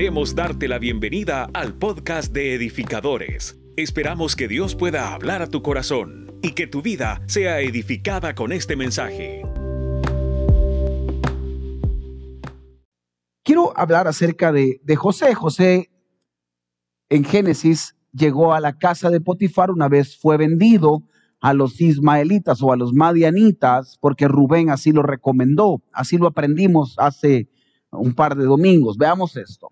Queremos darte la bienvenida al podcast de edificadores. Esperamos que Dios pueda hablar a tu corazón y que tu vida sea edificada con este mensaje. Quiero hablar acerca de, José. José en Génesis llegó a la casa de Potifar una vez fue vendido a los ismaelitas o a los madianitas porque Rubén así lo recomendó. Así lo aprendimos hace un par de domingos. Veamos esto.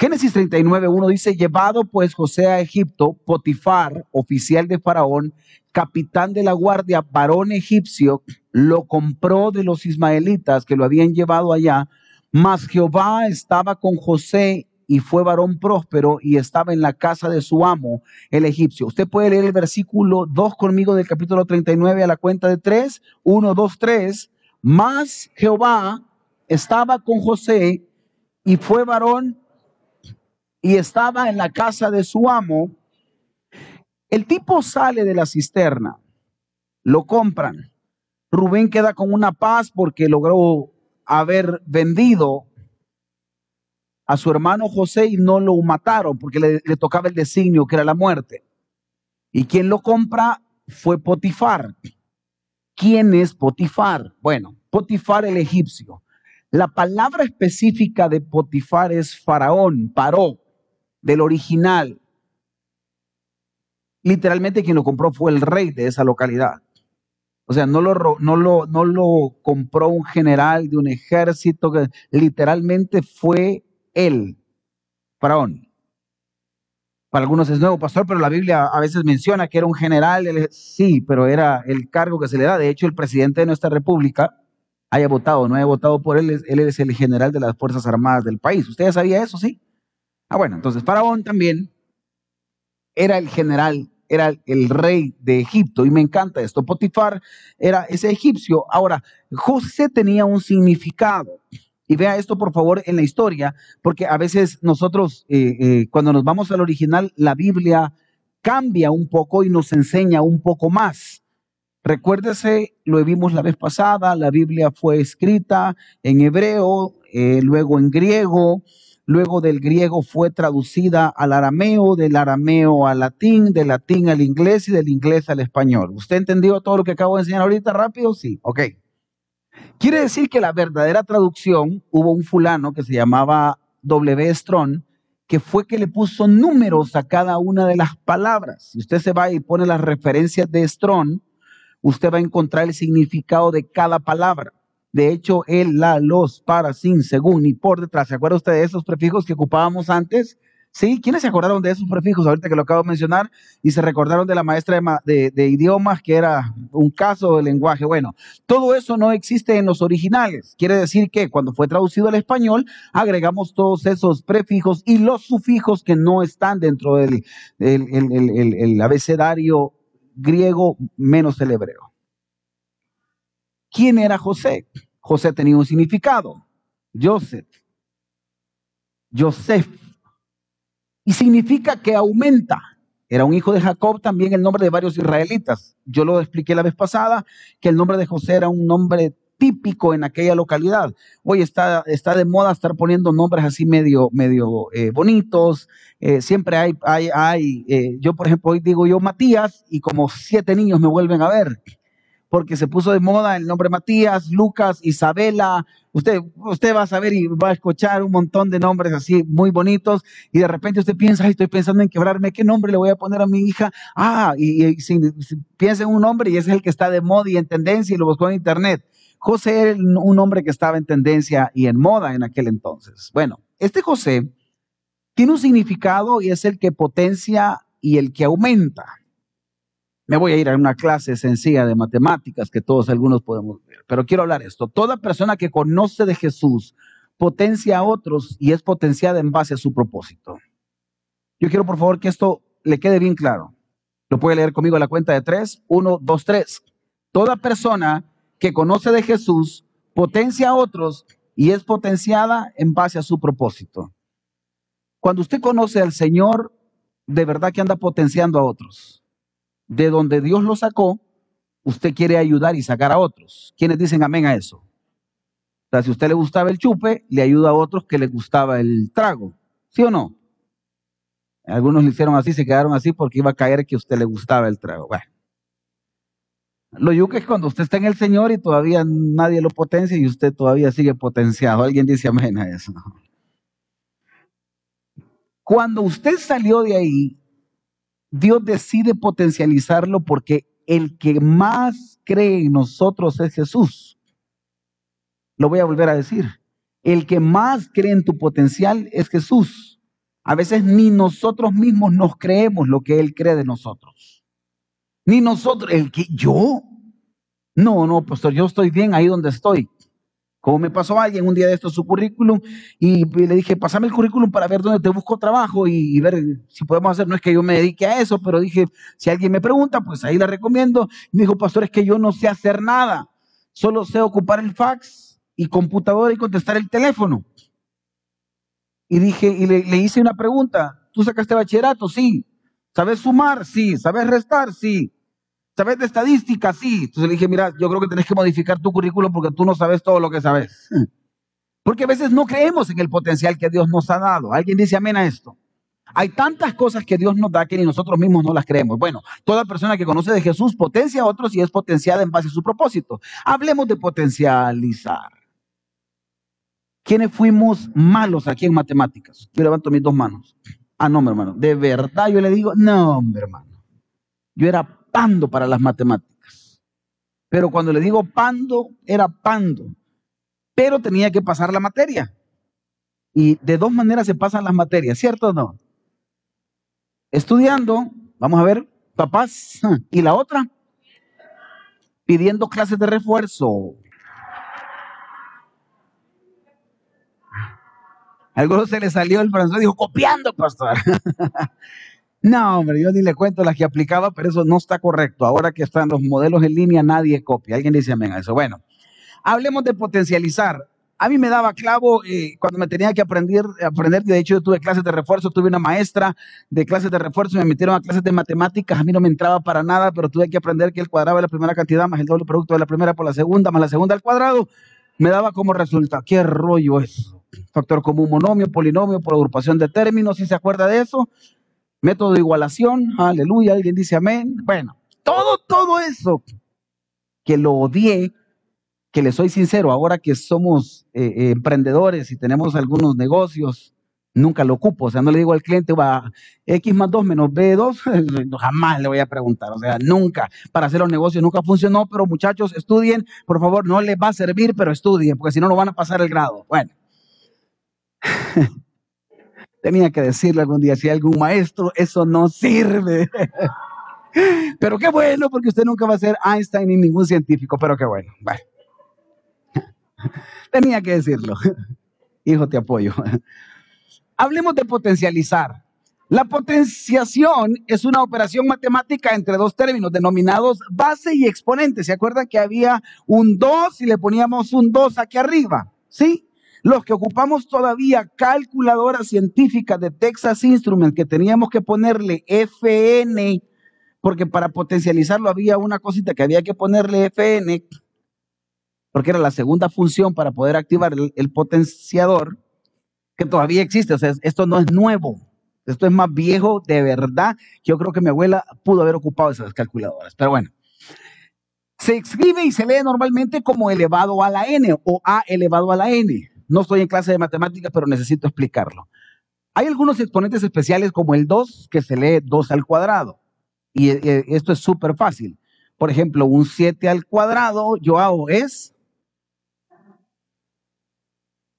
Génesis 39, 1 dice, llevado pues José a Egipto, Potifar, oficial de Faraón, capitán de la guardia, varón egipcio, lo compró de los ismaelitas que lo habían llevado allá, mas Jehová estaba con José y fue varón próspero y estaba en la casa de su amo, el egipcio. Usted puede leer el versículo 2 conmigo del capítulo 39 a la cuenta de 3, 1, 2, 3. Más Jehová estaba con José y fue varón y estaba en la casa de su amo. El tipo sale de la cisterna, lo compran. Rubén queda con una paz porque logró haber vendido a su hermano José y no lo mataron porque le, tocaba el designio que era la muerte. Y quien lo compra fue Potifar. ¿Quién es Potifar? Bueno, Potifar el egipcio. La palabra específica de Potifar es faraón, paró, del original. Literalmente quien lo compró fue el rey de esa localidad. O sea, no lo, no lo, no lo compró un general de un ejército, literalmente fue él, faraón. Para algunos es nuevo pastor, pero la Biblia a veces menciona que era un general. sí, pero era el cargo que se le da. De hecho, el presidente de nuestra república haya votado, no haya votado por él, él es el general de las Fuerzas Armadas del país. ¿Usted ya sabía eso, sí? Ah, bueno, entonces Faraón también era el general, era el rey de Egipto, y me encanta esto. Potifar era ese egipcio. Ahora, José tenía un significado. Y vea esto, por favor, en la historia, porque a veces nosotros, eh, eh, cuando nos vamos al original, la Biblia cambia un poco y nos enseña un poco más. Recuérdese, lo vimos la vez pasada, la Biblia fue escrita en hebreo, eh, luego en griego, luego del griego fue traducida al arameo, del arameo al latín, del latín al inglés y del inglés al español. ¿Usted entendió todo lo que acabo de enseñar ahorita rápido? Sí, ok. Quiere decir que la verdadera traducción, hubo un fulano que se llamaba W. Strong, que fue que le puso números a cada una de las palabras. Si usted se va y pone las referencias de Strong, usted va a encontrar el significado de cada palabra. De hecho, el, la, los, para, sin, según y por detrás. ¿Se acuerda usted de esos prefijos que ocupábamos antes? ¿Sí? ¿Quiénes se acordaron de esos prefijos ahorita que lo acabo de mencionar? Y se recordaron de la maestra de, de, idiomas, que era un caso de lenguaje. Bueno, todo eso no existe en los originales. Quiere decir que cuando fue traducido al español, agregamos todos esos prefijos y los sufijos que no están dentro del el, abecedario griego menos el hebreo. ¿Quién era José? José tenía un significado. Joseph. Joseph y significa que aumenta. Era un hijo de Jacob, también el nombre de varios israelitas. Yo lo expliqué la vez pasada, que el nombre de José era un nombre típico en aquella localidad. Hoy está, está de moda estar poniendo nombres así medio, medio eh, bonitos. Eh, siempre hay, hay, hay eh, yo por ejemplo hoy digo yo Matías y como siete niños me vuelven a ver porque se puso de moda el nombre Matías, Lucas, Isabela. Usted, usted va a saber y va a escuchar un montón de nombres así muy bonitos y de repente usted piensa, Ay, estoy pensando en quebrarme, ¿qué nombre le voy a poner a mi hija? Ah, y, piensa en un nombre y ese es el que está de moda y en tendencia y lo buscó en internet. José era un nombre que estaba en tendencia y en moda en aquel entonces. Bueno, este José tiene un significado y es el que potencia y el que aumenta. Me voy a ir a una clase sencilla de matemáticas que todos algunos podemos ver, pero quiero hablar esto. Toda persona que conoce de Jesús potencia a otros y es potenciada en base a su propósito. Yo quiero por favor que esto le quede bien claro. Lo puede leer conmigo la cuenta de tres. Uno, dos, tres. Toda persona que conoce de Jesús potencia a otros y es potenciada en base a su propósito. Cuando usted conoce al Señor, de verdad que anda potenciando a otros de donde Dios lo sacó, usted quiere ayudar y sacar a otros. ¿Quiénes dicen amén a eso? O sea, si a usted le gustaba el chupe, le ayuda a otros que les gustaba el trago. ¿Sí o no? Algunos le hicieron así, se quedaron así porque iba a caer que a usted le gustaba el trago. Bueno. Lo yuca es cuando usted está en el Señor y todavía nadie lo potencia y usted todavía sigue potenciado. Alguien dice amén a eso. Cuando usted salió de ahí, Dios decide potencializarlo porque el que más cree en nosotros es Jesús. Lo voy a volver a decir. El que más cree en tu potencial es Jesús. A veces ni nosotros mismos nos creemos lo que Él cree de nosotros. Ni nosotros, el que yo. No, no, pastor, yo estoy bien ahí donde estoy. Como me pasó a alguien un día de esto su currículum y le dije, pásame el currículum para ver dónde te busco trabajo y, ver si podemos hacer. No es que yo me dedique a eso, pero dije, si alguien me pregunta, pues ahí la recomiendo. me dijo, pastor, es que yo no sé hacer nada. Solo sé ocupar el fax y computadora y contestar el teléfono. Y dije, y le, le hice una pregunta. ¿Tú sacaste bachillerato? Sí. ¿Sabes sumar? Sí. ¿Sabes restar? Sí. ¿Sabes de estadística? Sí. Entonces le dije, mira, yo creo que tenés que modificar tu currículum porque tú no sabes todo lo que sabes. Porque a veces no creemos en el potencial que Dios nos ha dado. ¿Alguien dice amén a esto? Hay tantas cosas que Dios nos da que ni nosotros mismos no las creemos. Bueno, toda persona que conoce de Jesús potencia a otros y es potenciada en base a su propósito. Hablemos de potencializar. ¿Quiénes fuimos malos aquí en matemáticas? Yo levanto mis dos manos. Ah, no, mi hermano. De verdad yo le digo, no, mi hermano. Yo era pando para las matemáticas. Pero cuando le digo pando, era pando. Pero tenía que pasar la materia. Y de dos maneras se pasan las materias, ¿cierto o no? Estudiando, vamos a ver, papás. Y la otra, pidiendo clases de refuerzo. A algunos se le salió el francés, dijo, copiando, pastor. No, hombre, yo ni le cuento las que aplicaba, pero eso no está correcto. Ahora que están los modelos en línea, nadie copia. Alguien dice amén a eso. Bueno, hablemos de potencializar. A mí me daba clavo eh, cuando me tenía que aprender, aprender. De hecho, yo tuve clases de refuerzo, tuve una maestra de clases de refuerzo, me metieron a clases de matemáticas. A mí no me entraba para nada, pero tuve que aprender que el cuadrado de la primera cantidad más el doble producto de la primera por la segunda, más la segunda al cuadrado, me daba como resultado. ¿Qué rollo es? Factor común, monomio, polinomio, por agrupación de términos. ¿Sí se acuerda de eso? Método de igualación, aleluya, alguien dice amén. Bueno, todo, todo eso que lo odié, que le soy sincero, ahora que somos eh, eh, emprendedores y tenemos algunos negocios, nunca lo ocupo. O sea, no le digo al cliente, va X más 2 menos B2, jamás le voy a preguntar. O sea, nunca. Para hacer los negocios nunca funcionó, pero muchachos, estudien, por favor, no les va a servir, pero estudien, porque si no, no van a pasar el grado. Bueno. Tenía que decirle algún día, si hay algún maestro, eso no sirve. Pero qué bueno, porque usted nunca va a ser Einstein ni ningún científico, pero qué bueno. Tenía que decirlo. Hijo, te apoyo. Hablemos de potencializar. La potenciación es una operación matemática entre dos términos denominados base y exponente. ¿Se acuerdan que había un 2 y le poníamos un 2 aquí arriba? ¿Sí? Los que ocupamos todavía calculadoras científicas de Texas Instruments, que teníamos que ponerle FN, porque para potencializarlo había una cosita que había que ponerle FN, porque era la segunda función para poder activar el, potenciador, que todavía existe. O sea, esto no es nuevo. Esto es más viejo de verdad. Yo creo que mi abuela pudo haber ocupado esas calculadoras. Pero bueno, se escribe y se lee normalmente como elevado a la n o a elevado a la n. No estoy en clase de matemáticas, pero necesito explicarlo. Hay algunos exponentes especiales como el 2, que se lee 2 al cuadrado. Y eh, esto es súper fácil. Por ejemplo, un 7 al cuadrado, yo hago es...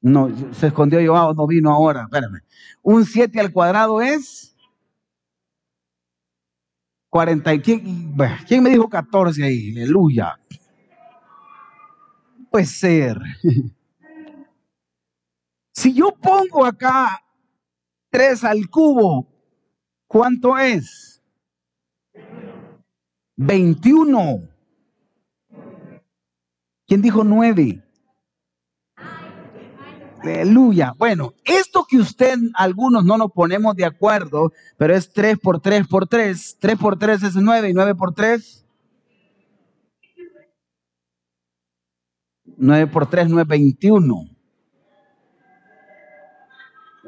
No, se escondió Joao, no vino ahora. Espérame. Un 7 al cuadrado es... 40 y ¿quién, ¿Quién me dijo 14 ahí? Aleluya. Puede ser. Si yo pongo acá 3 al cubo, ¿cuánto es? 21. ¿Quién dijo 9? Aleluya. Bueno, esto que usted, algunos no nos ponemos de acuerdo, pero es 3 por 3 por 3. 3 por 3 es 9 y 9 por 3. 9 por 3 no es 21.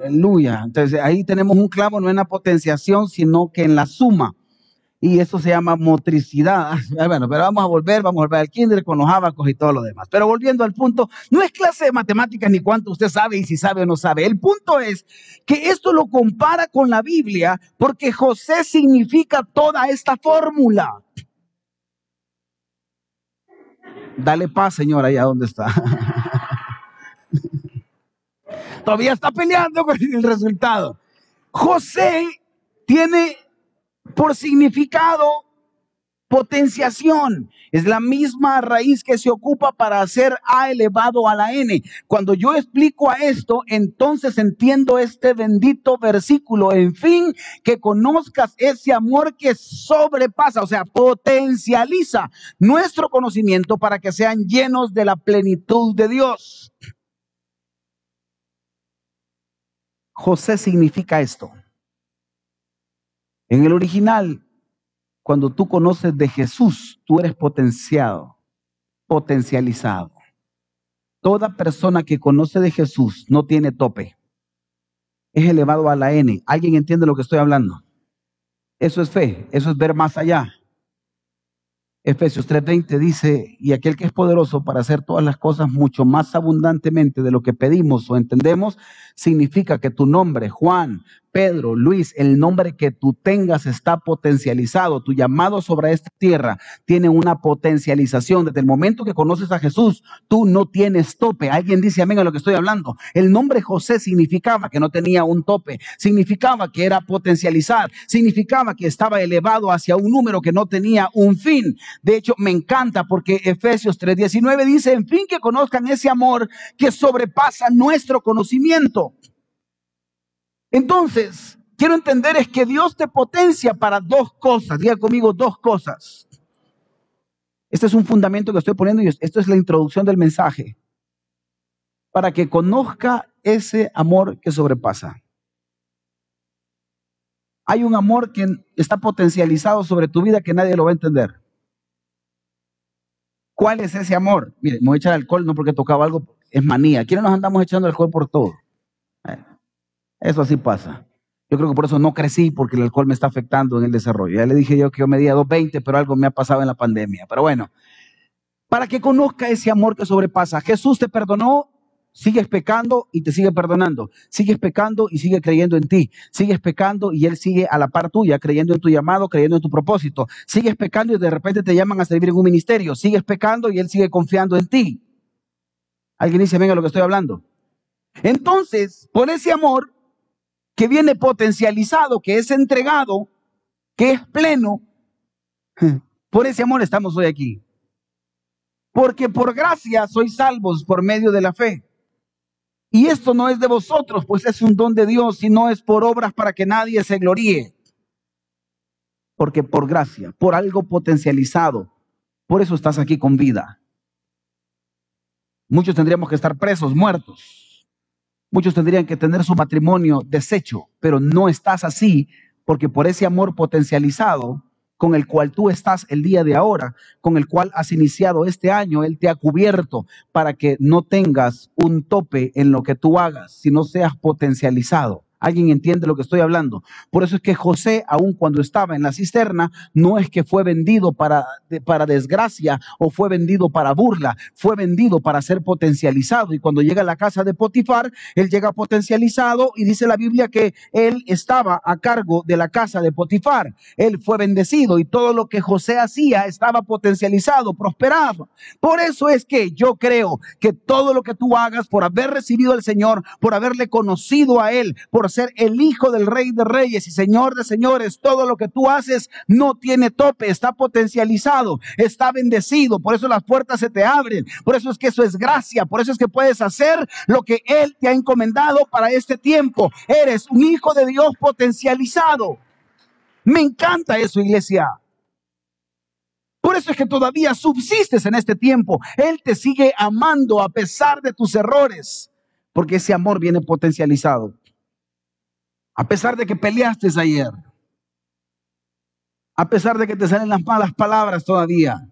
Aleluya. Entonces ahí tenemos un clavo, no en la potenciación, sino que en la suma. Y eso se llama motricidad. Bueno, pero vamos a volver, vamos a volver al kinder con los abacos y todo lo demás. Pero volviendo al punto, no es clase de matemáticas ni cuánto usted sabe y si sabe o no sabe. El punto es que esto lo compara con la Biblia porque José significa toda esta fórmula. Dale paz, señora, allá donde está. Todavía está peleando con el resultado. José tiene por significado potenciación. Es la misma raíz que se ocupa para hacer A elevado a la N. Cuando yo explico a esto, entonces entiendo este bendito versículo. En fin, que conozcas ese amor que sobrepasa, o sea, potencializa nuestro conocimiento para que sean llenos de la plenitud de Dios. José significa esto. En el original, cuando tú conoces de Jesús, tú eres potenciado, potencializado. Toda persona que conoce de Jesús no tiene tope. Es elevado a la N. ¿Alguien entiende lo que estoy hablando? Eso es fe, eso es ver más allá. Efesios 3:20 dice, y aquel que es poderoso para hacer todas las cosas mucho más abundantemente de lo que pedimos o entendemos, significa que tu nombre, Juan, Pedro, Luis, el nombre que tú tengas está potencializado. Tu llamado sobre esta tierra tiene una potencialización. Desde el momento que conoces a Jesús, tú no tienes tope. Alguien dice amén a lo que estoy hablando. El nombre José significaba que no tenía un tope. Significaba que era potencializar. Significaba que estaba elevado hacia un número que no tenía un fin. De hecho, me encanta porque Efesios 3:19 dice, en fin, que conozcan ese amor que sobrepasa nuestro conocimiento. Entonces, quiero entender es que Dios te potencia para dos cosas. Diga conmigo dos cosas. Este es un fundamento que estoy poniendo y esto es la introducción del mensaje. Para que conozca ese amor que sobrepasa. Hay un amor que está potencializado sobre tu vida que nadie lo va a entender. ¿Cuál es ese amor? Mire, me voy a echar alcohol no porque tocaba algo, es manía. ¿Quiénes nos andamos echando alcohol por todo? Eso así pasa. Yo creo que por eso no crecí, porque el alcohol me está afectando en el desarrollo. Ya le dije yo que yo medía 220, pero algo me ha pasado en la pandemia. Pero bueno, para que conozca ese amor que sobrepasa. Jesús te perdonó, sigues pecando y te sigue perdonando. Sigues pecando y sigue creyendo en ti. Sigues pecando y Él sigue a la par tuya, creyendo en tu llamado, creyendo en tu propósito. Sigues pecando y de repente te llaman a servir en un ministerio. Sigues pecando y Él sigue confiando en ti. Alguien dice, venga lo que estoy hablando. Entonces, por ese amor, que viene potencializado, que es entregado, que es pleno. Por ese amor estamos hoy aquí. Porque por gracia sois salvos por medio de la fe. Y esto no es de vosotros, pues es un don de Dios y no es por obras para que nadie se gloríe. Porque por gracia, por algo potencializado, por eso estás aquí con vida. Muchos tendríamos que estar presos, muertos. Muchos tendrían que tener su matrimonio deshecho, pero no estás así porque por ese amor potencializado con el cual tú estás el día de ahora, con el cual has iniciado este año, Él te ha cubierto para que no tengas un tope en lo que tú hagas, sino seas potencializado. ¿Alguien entiende lo que estoy hablando? Por eso es que José, aun cuando estaba en la cisterna, no es que fue vendido para, para desgracia o fue vendido para burla, fue vendido para ser potencializado. Y cuando llega a la casa de Potifar, él llega potencializado y dice la Biblia que él estaba a cargo de la casa de Potifar. Él fue bendecido y todo lo que José hacía estaba potencializado, prosperado. Por eso es que yo creo que todo lo que tú hagas por haber recibido al Señor, por haberle conocido a Él, por ser el hijo del rey de reyes y señor de señores. Todo lo que tú haces no tiene tope, está potencializado, está bendecido. Por eso las puertas se te abren. Por eso es que eso es gracia. Por eso es que puedes hacer lo que Él te ha encomendado para este tiempo. Eres un hijo de Dios potencializado. Me encanta eso, iglesia. Por eso es que todavía subsistes en este tiempo. Él te sigue amando a pesar de tus errores, porque ese amor viene potencializado. A pesar de que peleaste ayer. A pesar de que te salen las malas palabras todavía.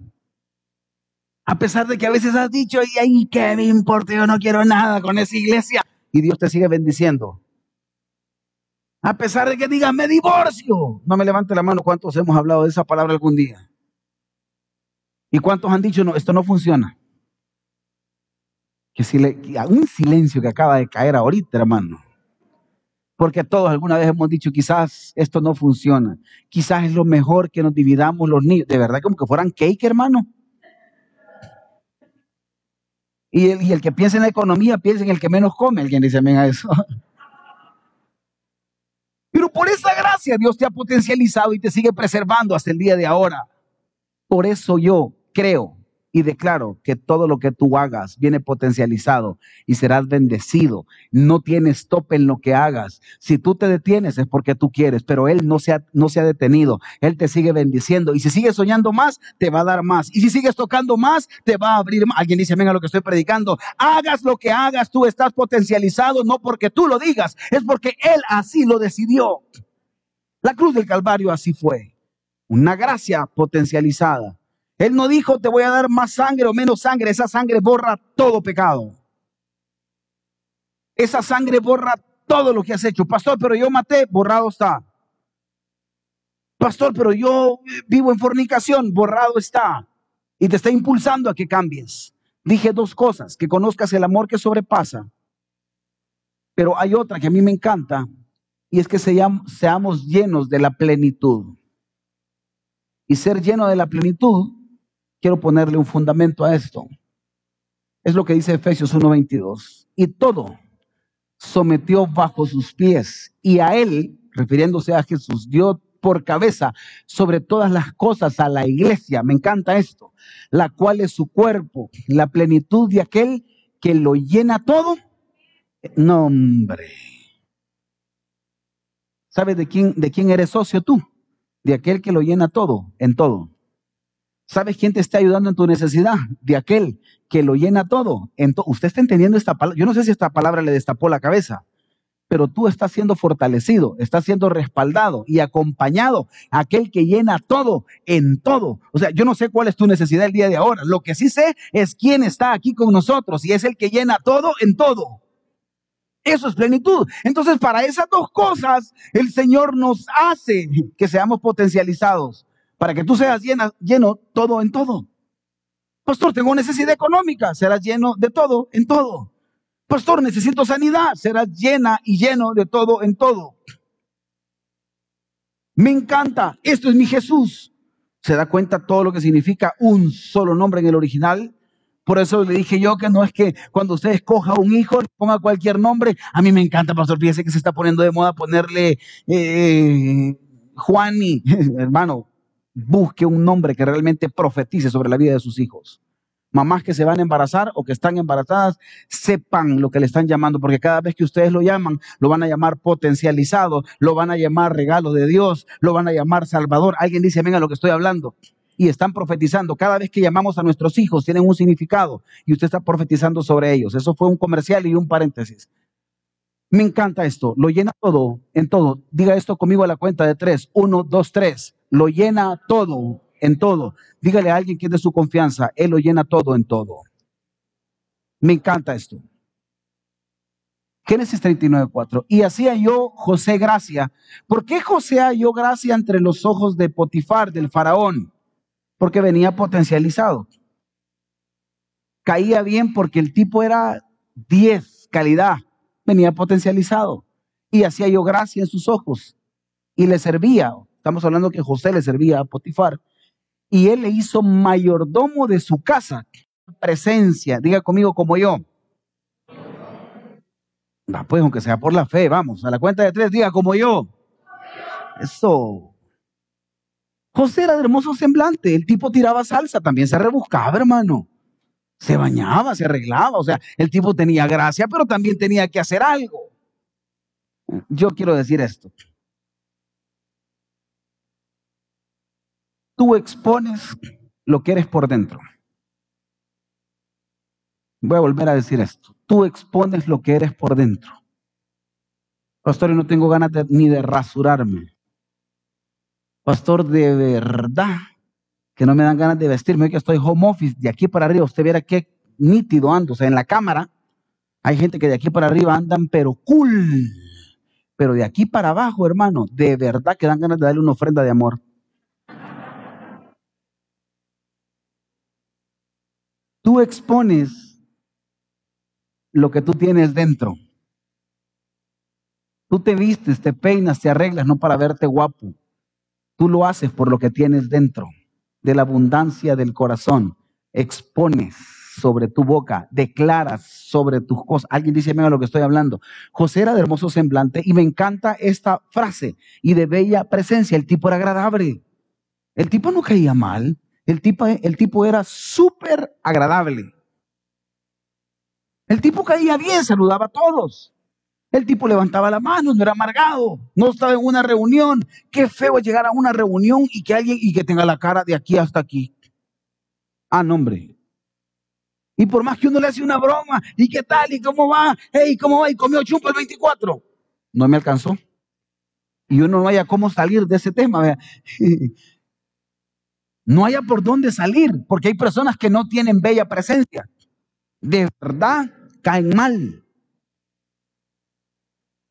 A pesar de que a veces has dicho, y ay, ¿qué me importa? Yo no quiero nada con esa iglesia. Y Dios te sigue bendiciendo. A pesar de que digas, me divorcio. No me levante la mano cuántos hemos hablado de esa palabra algún día. ¿Y cuántos han dicho, no, esto no funciona? Que si le, un silencio que acaba de caer ahorita, hermano. Porque todos alguna vez hemos dicho, quizás esto no funciona. Quizás es lo mejor que nos dividamos los niños. De verdad, como que fueran cake, hermano. Y el, y el que piensa en la economía, piensa en el que menos come. Alguien dice amén a eso. Pero por esa gracia Dios te ha potencializado y te sigue preservando hasta el día de ahora. Por eso yo creo y declaro que todo lo que tú hagas viene potencializado y serás bendecido. No tienes tope en lo que hagas. Si tú te detienes es porque tú quieres, pero Él no se, ha, no se ha detenido. Él te sigue bendiciendo. Y si sigues soñando más, te va a dar más. Y si sigues tocando más, te va a abrir más. Alguien dice, venga lo que estoy predicando. Hagas lo que hagas, tú estás potencializado, no porque tú lo digas, es porque Él así lo decidió. La cruz del Calvario así fue. Una gracia potencializada él no dijo, te voy a dar más sangre o menos sangre. Esa sangre borra todo pecado. Esa sangre borra todo lo que has hecho. Pastor, pero yo maté, borrado está. Pastor, pero yo vivo en fornicación, borrado está. Y te está impulsando a que cambies. Dije dos cosas, que conozcas el amor que sobrepasa. Pero hay otra que a mí me encanta, y es que seamos llenos de la plenitud. Y ser lleno de la plenitud quiero ponerle un fundamento a esto. Es lo que dice Efesios 1:22. Y todo sometió bajo sus pies y a él, refiriéndose a Jesús, dio por cabeza sobre todas las cosas a la iglesia. Me encanta esto. La cual es su cuerpo, la plenitud de aquel que lo llena todo. No, hombre. ¿Sabes de quién, de quién eres socio tú? De aquel que lo llena todo, en todo. ¿Sabes quién te está ayudando en tu necesidad? De aquel que lo llena todo. Usted está entendiendo esta palabra. Yo no sé si esta palabra le destapó la cabeza, pero tú estás siendo fortalecido, estás siendo respaldado y acompañado. Aquel que llena todo en todo. O sea, yo no sé cuál es tu necesidad el día de ahora. Lo que sí sé es quién está aquí con nosotros y es el que llena todo en todo. Eso es plenitud. Entonces, para esas dos cosas, el Señor nos hace que seamos potencializados para que tú seas lleno todo en todo. Pastor, tengo necesidad económica, serás lleno de todo en todo. Pastor, necesito sanidad, serás llena y lleno de todo en todo. Me encanta, esto es mi Jesús. ¿Se da cuenta todo lo que significa un solo nombre en el original? Por eso le dije yo que no es que cuando usted escoja un hijo, ponga cualquier nombre. A mí me encanta, pastor. Fíjese que se está poniendo de moda ponerle eh, Juani. Hermano, busque un nombre que realmente profetice sobre la vida de sus hijos. Mamás que se van a embarazar o que están embarazadas, sepan lo que le están llamando, porque cada vez que ustedes lo llaman, lo van a llamar potencializado, lo van a llamar regalo de Dios, lo van a llamar Salvador. Alguien dice, venga lo que estoy hablando. Y están profetizando. Cada vez que llamamos a nuestros hijos, tienen un significado y usted está profetizando sobre ellos. Eso fue un comercial y un paréntesis. Me encanta esto. Lo llena todo, en todo. Diga esto conmigo a la cuenta de tres. Uno, dos, tres lo llena todo, en todo. Dígale a alguien que es de su confianza, Él lo llena todo en todo. Me encanta esto. Génesis 39, 4. Y hacía yo José gracia. ¿Por qué José halló gracia entre los ojos de Potifar, del faraón? Porque venía potencializado. Caía bien porque el tipo era 10, calidad. Venía potencializado. Y hacía yo gracia en sus ojos. Y le servía. Estamos hablando que José le servía a Potifar y él le hizo mayordomo de su casa. Presencia, diga conmigo como yo. Va, pues aunque sea por la fe, vamos, a la cuenta de tres, diga como yo. Eso. José era de hermoso semblante, el tipo tiraba salsa, también se rebuscaba, hermano. Se bañaba, se arreglaba, o sea, el tipo tenía gracia, pero también tenía que hacer algo. Yo quiero decir esto. Tú expones lo que eres por dentro. Voy a volver a decir esto. Tú expones lo que eres por dentro. Pastor, y no tengo ganas ni de rasurarme. Pastor, de verdad que no me dan ganas de vestirme, que estoy home office, de aquí para arriba, usted viera qué nítido ando, o sea, en la cámara hay gente que de aquí para arriba andan, pero cool, pero de aquí para abajo, hermano, de verdad que dan ganas de darle una ofrenda de amor. Tú expones lo que tú tienes dentro. Tú te vistes, te peinas, te arreglas, no para verte guapo. Tú lo haces por lo que tienes dentro, de la abundancia del corazón. Expones sobre tu boca, declaras sobre tus cosas. Alguien dice, mira lo que estoy hablando. José era de hermoso semblante y me encanta esta frase y de bella presencia. El tipo era agradable. El tipo no caía mal. El tipo, era súper agradable. El tipo caía bien, saludaba a todos. El tipo levantaba la mano, no era amargado, no estaba en una reunión. Qué feo es llegar a una reunión y que alguien y que tenga la cara de aquí hasta aquí. Ah, no, hombre. Y por más que uno le hace una broma, ¿y qué tal? ¿Y cómo va? Hey, ¿cómo va? ¿Y comió chumpa el 24? No me alcanzó. Y uno no haya cómo salir de ese tema. No haya por dónde salir, porque hay personas que no tienen bella presencia. De verdad, caen mal.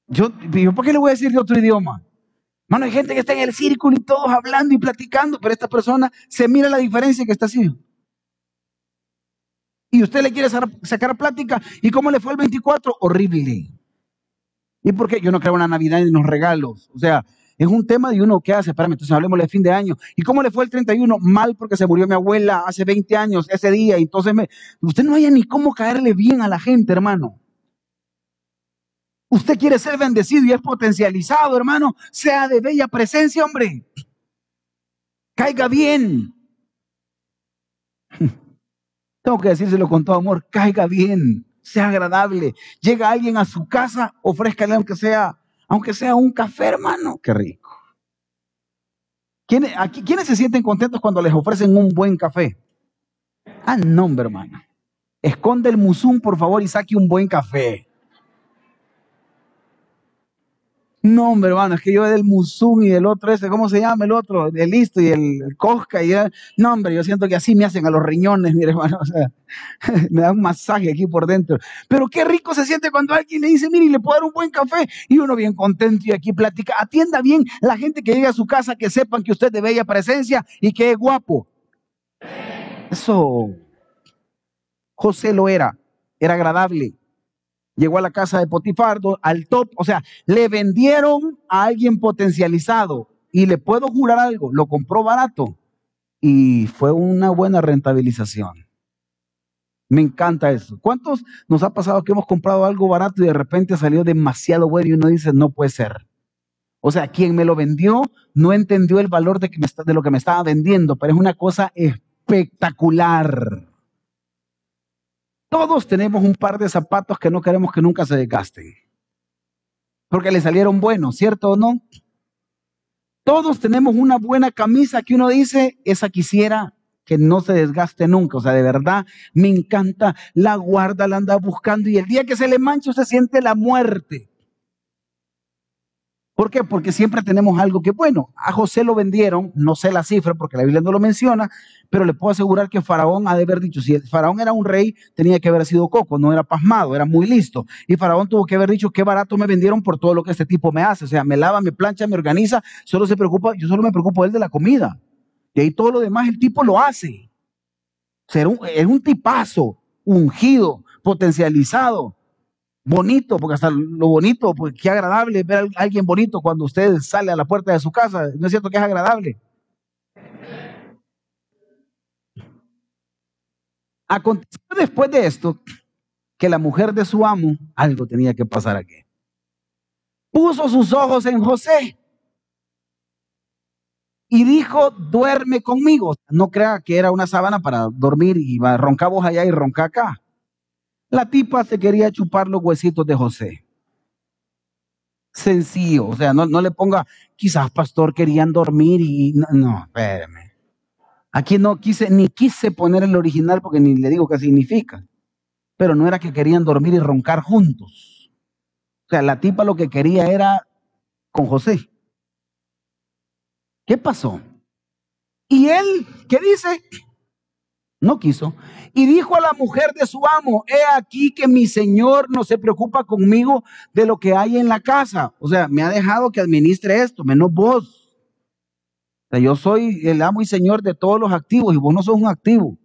Yo, yo ¿por qué le voy a decir de otro idioma? Mano, hay gente que está en el círculo y todos hablando y platicando, pero esta persona se mira la diferencia que está haciendo. Y usted le quiere sacar plática. ¿Y cómo le fue el 24? Horrible. ¿Y por qué? Yo no creo en la Navidad ni en los regalos. O sea, es un tema de uno que hace. Espérame, entonces hablemos de fin de año. ¿Y cómo le fue el 31? Mal porque se murió mi abuela hace 20 años, ese día. Entonces me... usted no haya ni cómo caerle bien a la gente, hermano. Usted quiere ser bendecido y es potencializado, hermano. Sea de bella presencia, hombre. Caiga bien. Tengo que decírselo con todo amor, caiga bien, sea agradable. Llega alguien a su casa, ofrézcale aunque sea, aunque sea un café, hermano. Qué rico. ¿Quiénes, aquí, ¿Quiénes se sienten contentos cuando les ofrecen un buen café? Ah, no, hermano. Esconde el musum, por favor, y saque un buen café. No, hombre, hermano, es que yo del Musum y del otro ese, ¿cómo se llama el otro? El listo y el, Cosca y el, no, hombre, yo siento que así me hacen a los riñones, mire, hermano, o sea, me da un masaje aquí por dentro. Pero qué rico se siente cuando alguien le dice, mire, le puedo dar un buen café y uno bien contento y aquí platica. Atienda bien la gente que llega a su casa, que sepan que usted de bella presencia y que es guapo. Eso, José lo era, era agradable llegó a la casa de Potifardo, al top, o sea, le vendieron a alguien potencializado y le puedo jurar algo, lo compró barato y fue una buena rentabilización. Me encanta eso. ¿Cuántos nos ha pasado que hemos comprado algo barato y de repente salió demasiado bueno y uno dice, no puede ser? O sea, quien me lo vendió no entendió el valor de lo que me estaba vendiendo, pero es una cosa espectacular. Todos tenemos un par de zapatos que no queremos que nunca se desgasten. Porque le salieron buenos, ¿cierto o no? Todos tenemos una buena camisa que uno dice, esa quisiera que no se desgaste nunca. O sea, de verdad, me encanta, la guarda, la anda buscando y el día que se le mancha se siente la muerte. ¿Por qué? Porque siempre tenemos algo que, bueno, a José lo vendieron, no sé la cifra porque la Biblia no lo menciona, pero le puedo asegurar que Faraón ha de haber dicho, si el Faraón era un rey, tenía que haber sido coco, no era pasmado, era muy listo. Y Faraón tuvo que haber dicho, qué barato me vendieron por todo lo que este tipo me hace. O sea, me lava, me plancha, me organiza, solo se preocupa, yo solo me preocupo él de la comida. Y ahí todo lo demás el tipo lo hace. O es un tipazo, ungido, potencializado bonito, porque hasta lo bonito, porque qué agradable ver a alguien bonito cuando usted sale a la puerta de su casa. ¿No es cierto que es agradable? Aconteció después de esto que la mujer de su amo, algo tenía que pasar aquí. Puso sus ojos en José y dijo, duerme conmigo. No crea que era una sábana para dormir y roncar vos allá y roncar acá. La tipa se quería chupar los huesitos de José. Sencillo, o sea, no, le ponga, quizás pastor querían dormir y no, no, espérame. Aquí no quise, ni quise poner el original porque ni le digo qué significa. Pero no era que querían dormir y roncar juntos. O sea, la tipa lo que quería era con José. ¿Qué pasó? Y él, ¿qué dice? No quiso. Y dijo a la mujer de su amo, he aquí que mi señor no se preocupa conmigo de lo que hay en la casa. O sea, me ha dejado que administre esto, menos vos. O sea, yo soy el amo y señor de todos los activos y vos no sos un activo.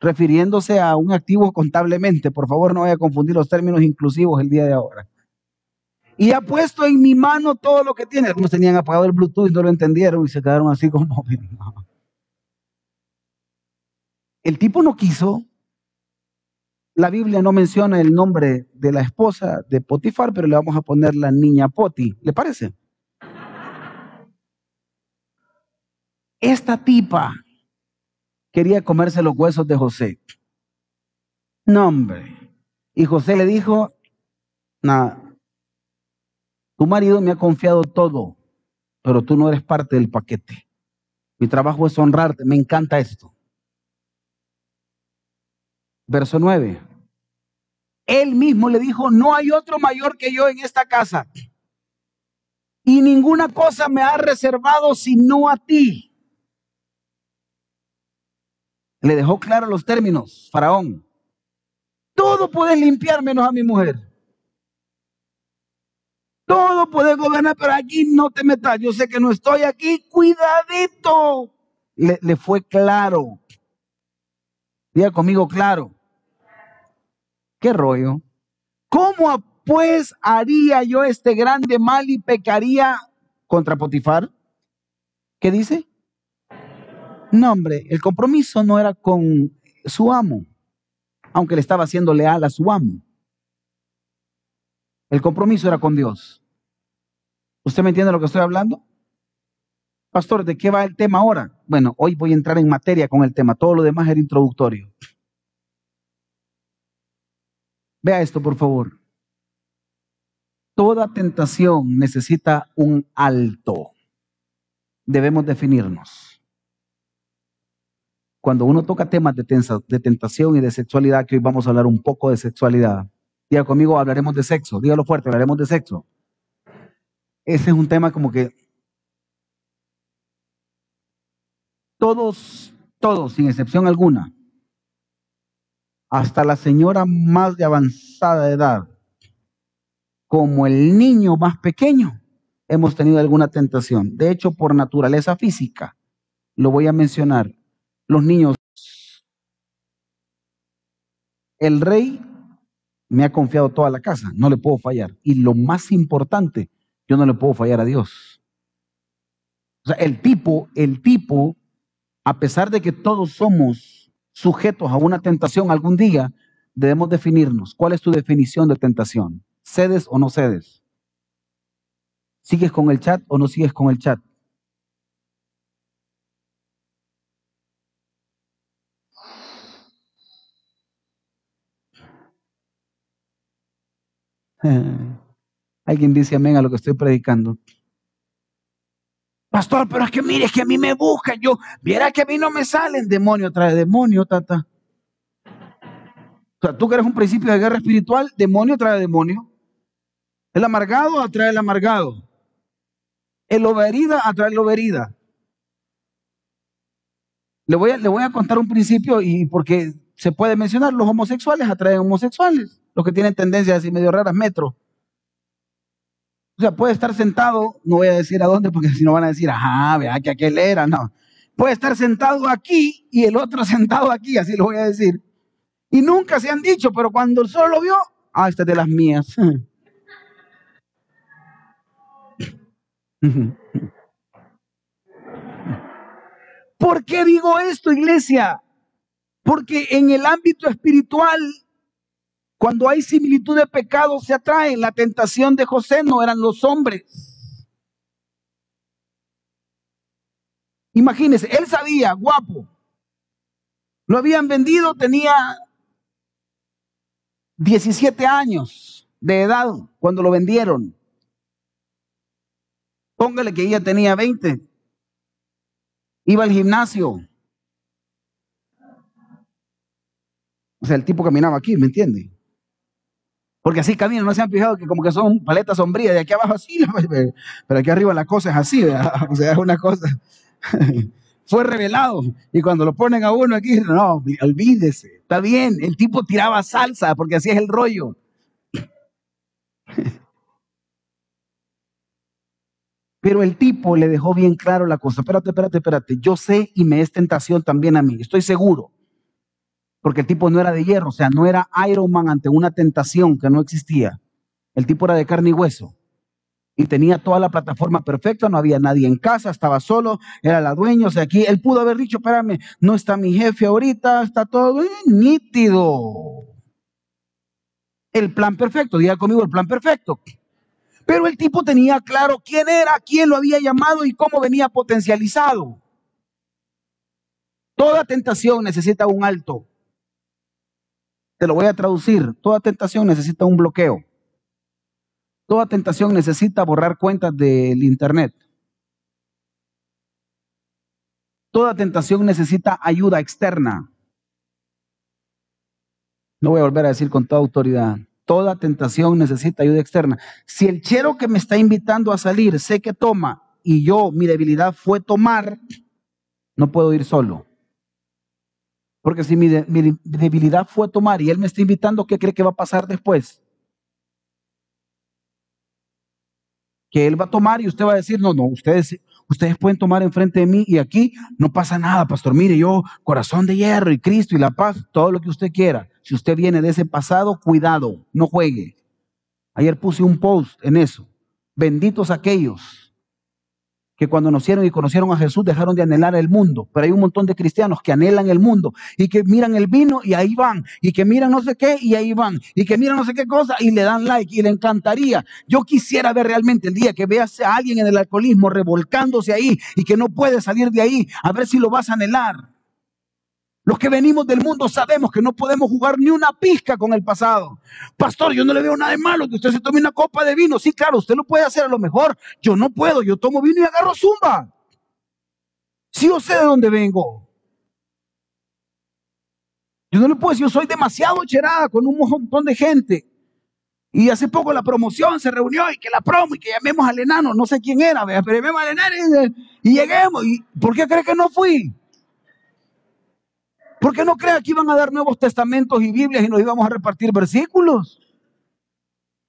Refiriéndose a un activo contablemente. Por favor, no vaya a confundir los términos inclusivos el día de ahora. Y ha puesto en mi mano todo lo que tiene. Algunos tenían apagado el Bluetooth no lo entendieron y se quedaron así como... El tipo no quiso. La Biblia no menciona el nombre de la esposa de Potifar, pero le vamos a poner la niña Poti. ¿Le parece? Esta tipa quería comerse los huesos de José. No, hombre. Y José le dijo, nada, tu marido me ha confiado todo, pero tú no eres parte del paquete. Mi trabajo es honrarte, me encanta esto. Verso 9. Él mismo le dijo, no hay otro mayor que yo en esta casa. Y ninguna cosa me ha reservado sino a ti. Le dejó claro los términos, Faraón. Todo puedes limpiar menos a mi mujer. Todo puedes gobernar, pero aquí no te metas. Yo sé que no estoy aquí. Cuidadito. Le, le fue claro. Diga conmigo claro. ¿Qué rollo? ¿Cómo pues haría yo este grande mal y pecaría contra Potifar? ¿Qué dice? No, hombre, el compromiso no era con su amo, aunque le estaba siendo leal a su amo. El compromiso era con Dios. ¿Usted me entiende lo que estoy hablando? Pastor, ¿de qué va el tema ahora? Bueno, hoy voy a entrar en materia con el tema. Todo lo demás era introductorio. Vea esto, por favor. Toda tentación necesita un alto. Debemos definirnos. Cuando uno toca temas de, de, tentación y de sexualidad, que hoy vamos a hablar un poco de sexualidad, diga conmigo, hablaremos de sexo, dígalo fuerte, hablaremos de sexo. Ese es un tema como que todos, todos, sin excepción alguna, hasta la señora más de avanzada edad, como el niño más pequeño, hemos tenido alguna tentación. De hecho, por naturaleza física, lo voy a mencionar, los niños, el rey me ha confiado toda la casa, no le puedo fallar. Y lo más importante, yo no le puedo fallar a Dios. O sea, el tipo, el tipo, a pesar de que todos somos sujetos a una tentación algún día, debemos definirnos. ¿Cuál es tu definición de tentación? ¿Cedes o no cedes? ¿Sigues con el chat o no sigues con el chat? Alguien dice amén a lo que estoy predicando. Pastor, pero es que mire, es que a mí me buscan. Yo, viera que a mí no me salen. Demonio trae demonio, tata. O sea, tú que eres un principio de guerra espiritual, demonio trae demonio. El amargado atrae el amargado. El overida atrae el overida. Le voy, a, le voy a contar un principio y porque se puede mencionar, los homosexuales atraen homosexuales, los que tienen tendencias así medio raras, metro. O sea, puede estar sentado, no voy a decir a dónde porque si no van a decir, ajá, vea que aquel era, no. Puede estar sentado aquí y el otro sentado aquí, así lo voy a decir. Y nunca se han dicho, pero cuando el sol lo vio, ah, este es de las mías. ¿Por qué digo esto, iglesia? Porque en el ámbito espiritual cuando hay similitud de pecado se atraen. La tentación de José no eran los hombres. Imagínense, él sabía, guapo. Lo habían vendido, tenía 17 años de edad cuando lo vendieron. Póngale que ella tenía 20. Iba al gimnasio. O sea, el tipo caminaba aquí, ¿me entiende? Porque así caminan, no se han fijado que como que son paletas sombrías, de aquí abajo así, pero aquí arriba la cosa es así, o sea, es una cosa. fue revelado. Y cuando lo ponen a uno aquí, no, olvídese. Está bien, el tipo tiraba salsa porque así es el rollo. Pero el tipo le dejó bien claro la cosa. Espérate, espérate, espérate. Yo sé y me es tentación también a mí. Estoy seguro. Porque el tipo no era de hierro, o sea, no era Iron Man ante una tentación que no existía. El tipo era de carne y hueso. Y tenía toda la plataforma perfecta, no había nadie en casa, estaba solo, era la dueña. O sea, aquí él pudo haber dicho, espérame, no está mi jefe ahorita, está todo nítido. El plan perfecto, diga conmigo el plan perfecto. Pero el tipo tenía claro quién era, quién lo había llamado y cómo venía potencializado. Toda tentación necesita un alto. Te lo voy a traducir. Toda tentación necesita un bloqueo. Toda tentación necesita borrar cuentas del Internet. Toda tentación necesita ayuda externa. No voy a volver a decir con toda autoridad. Toda tentación necesita ayuda externa. Si el chero que me está invitando a salir sé que toma y yo, mi debilidad fue tomar, no puedo ir solo. Porque si mi, debilidad fue tomar y él me está invitando, ¿qué cree que va a pasar después? Que él va a tomar y usted va a decir, no, no, ustedes, ustedes pueden tomar enfrente de mí y aquí no pasa nada, pastor. Mire, yo, corazón de hierro y Cristo y la paz, todo lo que usted quiera. Si usted viene de ese pasado, cuidado, no juegue. Ayer puse un post en eso. Benditos aquellos que cuando nacieron y conocieron a Jesús dejaron de anhelar el mundo. Pero hay un montón de cristianos que anhelan el mundo y que miran el vino y ahí van. Y que miran no sé qué y ahí van. Y que miran no sé qué cosa y le dan like y le encantaría. Yo quisiera ver realmente el día que veas a alguien en el alcoholismo revolcándose ahí y que no puede salir de ahí. A ver si lo vas a anhelar. Los que venimos del mundo sabemos que no podemos jugar ni una pizca con el pasado. Pastor, yo no le veo nada de malo que usted se tome una copa de vino. Sí, claro, usted lo puede hacer a lo mejor. Yo no puedo, yo tomo vino y agarro zumba. Sí o sé de dónde vengo. Yo no le puedo decir, yo soy demasiado cherada con un montón de gente. Y hace poco la promoción se reunió y que la promo y que llamemos al enano, no sé quién era, pero llamemos al enano y, y lleguemos. ¿Y ¿Por qué cree que no fui? ¿Por qué no crea que iban a dar nuevos testamentos y Biblias y nos íbamos a repartir versículos?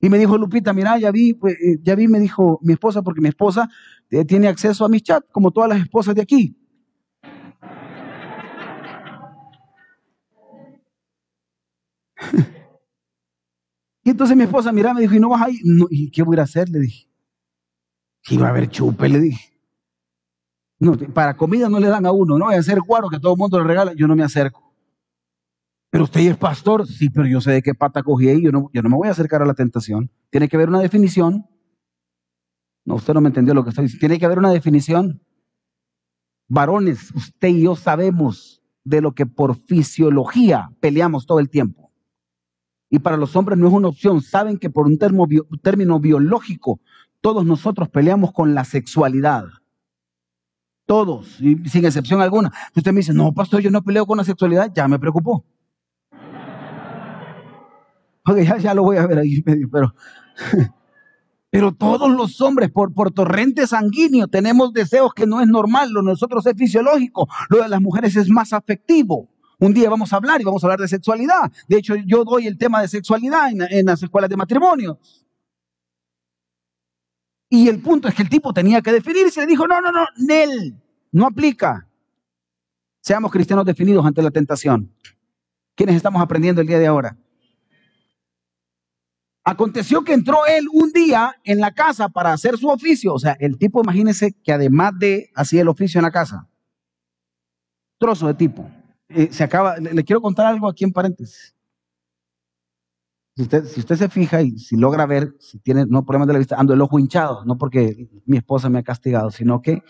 Y me dijo Lupita, mira, ya vi, pues, eh, ya vi, me dijo mi esposa, porque mi esposa eh, tiene acceso a mis chats, como todas las esposas de aquí. y entonces mi esposa, mira, me dijo, ¿y no vas ahí? No, ¿Y qué voy a hacer? Le dije. Iba a haber chupe, le dije. No, para comida no le dan a uno, no voy a hacer guaro que todo el mundo le regala, yo no me acerco. Pero usted es pastor, sí, pero yo sé de qué pata cogí ahí, yo no, yo no me voy a acercar a la tentación. Tiene que haber una definición. No, usted no me entendió lo que estoy diciendo. Tiene que haber una definición. Varones, usted y yo sabemos de lo que por fisiología peleamos todo el tiempo. Y para los hombres no es una opción. Saben que por un término biológico, todos nosotros peleamos con la sexualidad. Todos, y sin excepción alguna. Usted me dice, no, pastor, yo no peleo con la sexualidad, ya me preocupó. Ok, ya, lo voy a ver ahí, pero, pero todos los hombres por, por torrente sanguíneo tenemos deseos que no es normal, lo de nosotros es fisiológico, lo de las mujeres es más afectivo. Un día vamos a hablar y vamos a hablar de sexualidad. De hecho, yo doy el tema de sexualidad en, en las escuelas de matrimonio. Y el punto es que el tipo tenía que definirse. Le dijo, no, no, no, Nel, no aplica. Seamos cristianos definidos ante la tentación. ¿Quiénes estamos aprendiendo el día de ahora? Aconteció que entró él un día en la casa para hacer su oficio. O sea, el tipo, imagínese que además de hacía el oficio en la casa, trozo de tipo. Eh, se acaba, le, quiero contar algo aquí en paréntesis. Si usted, se fija y si logra ver, si tiene no problemas de la vista, ando el ojo hinchado, no porque mi esposa me ha castigado, sino que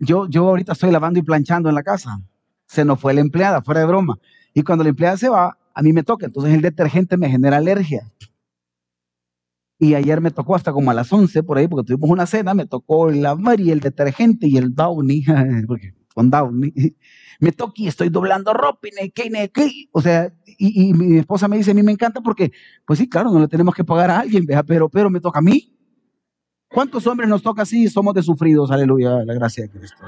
yo, yo ahorita estoy lavando y planchando en la casa. Se nos fue la empleada, fuera de broma. Y cuando la empleada se va, a mí me toca. Entonces el detergente me genera alergia. Y ayer me tocó hasta como a las 11 por ahí, porque tuvimos una cena, me tocó el lavar y el detergente y el Downy, porque con Downy. Me toca y estoy doblando ropa y o sea, y, mi esposa me dice, a mí me encanta porque, pues sí, claro, no le tenemos que pagar a alguien, pero, pero me toca a mí. ¿Cuántos hombres nos toca así? Somos de sufridos, aleluya, la gracia de Cristo.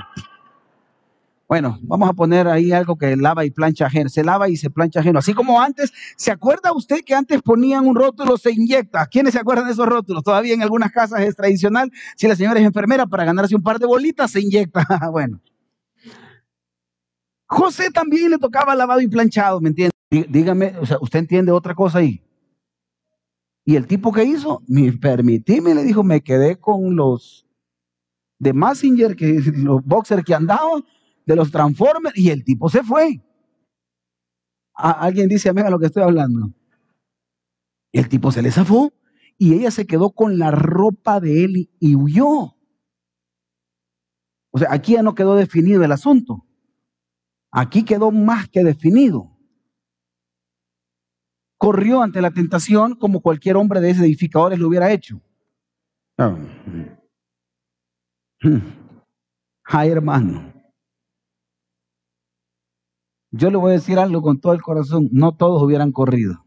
Bueno, vamos a poner ahí algo que lava y plancha ajeno. Se lava y se plancha ajeno. Así como antes, ¿se acuerda usted que antes ponían un rótulo, se inyecta? ¿Quiénes se acuerdan de esos rótulos? Todavía en algunas casas es tradicional. Si la señora es enfermera, para ganarse un par de bolitas, se inyecta. bueno. José también le tocaba lavado y planchado, ¿me entiende? Dígame, o sea, ¿usted entiende otra cosa ahí? Y el tipo que hizo, me permitíme, le dijo, me quedé con los de Massinger, que los boxers que andaban, de los Transformers y el tipo se fue. alguien dice, a lo que estoy hablando. El tipo se le zafó y ella se quedó con la ropa de él y huyó. O sea, aquí ya no quedó definido el asunto. Aquí quedó más que definido. Corrió ante la tentación como cualquier hombre de esos edificadores lo hubiera hecho. Ah. Ay, hermano. Yo le voy a decir algo con todo el corazón, no todos hubieran corrido.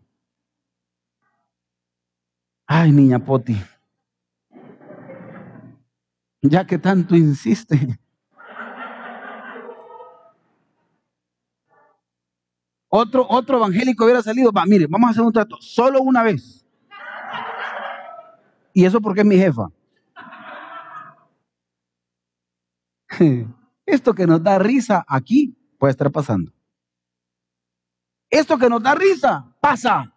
Ay, niña Poti, ya que tanto insiste. Otro, otro evangélico hubiera salido, va, mire, vamos a hacer un trato, solo una vez. Y eso porque es mi jefa. Esto que nos da risa aquí puede estar pasando. Esto que nos da risa, pasa.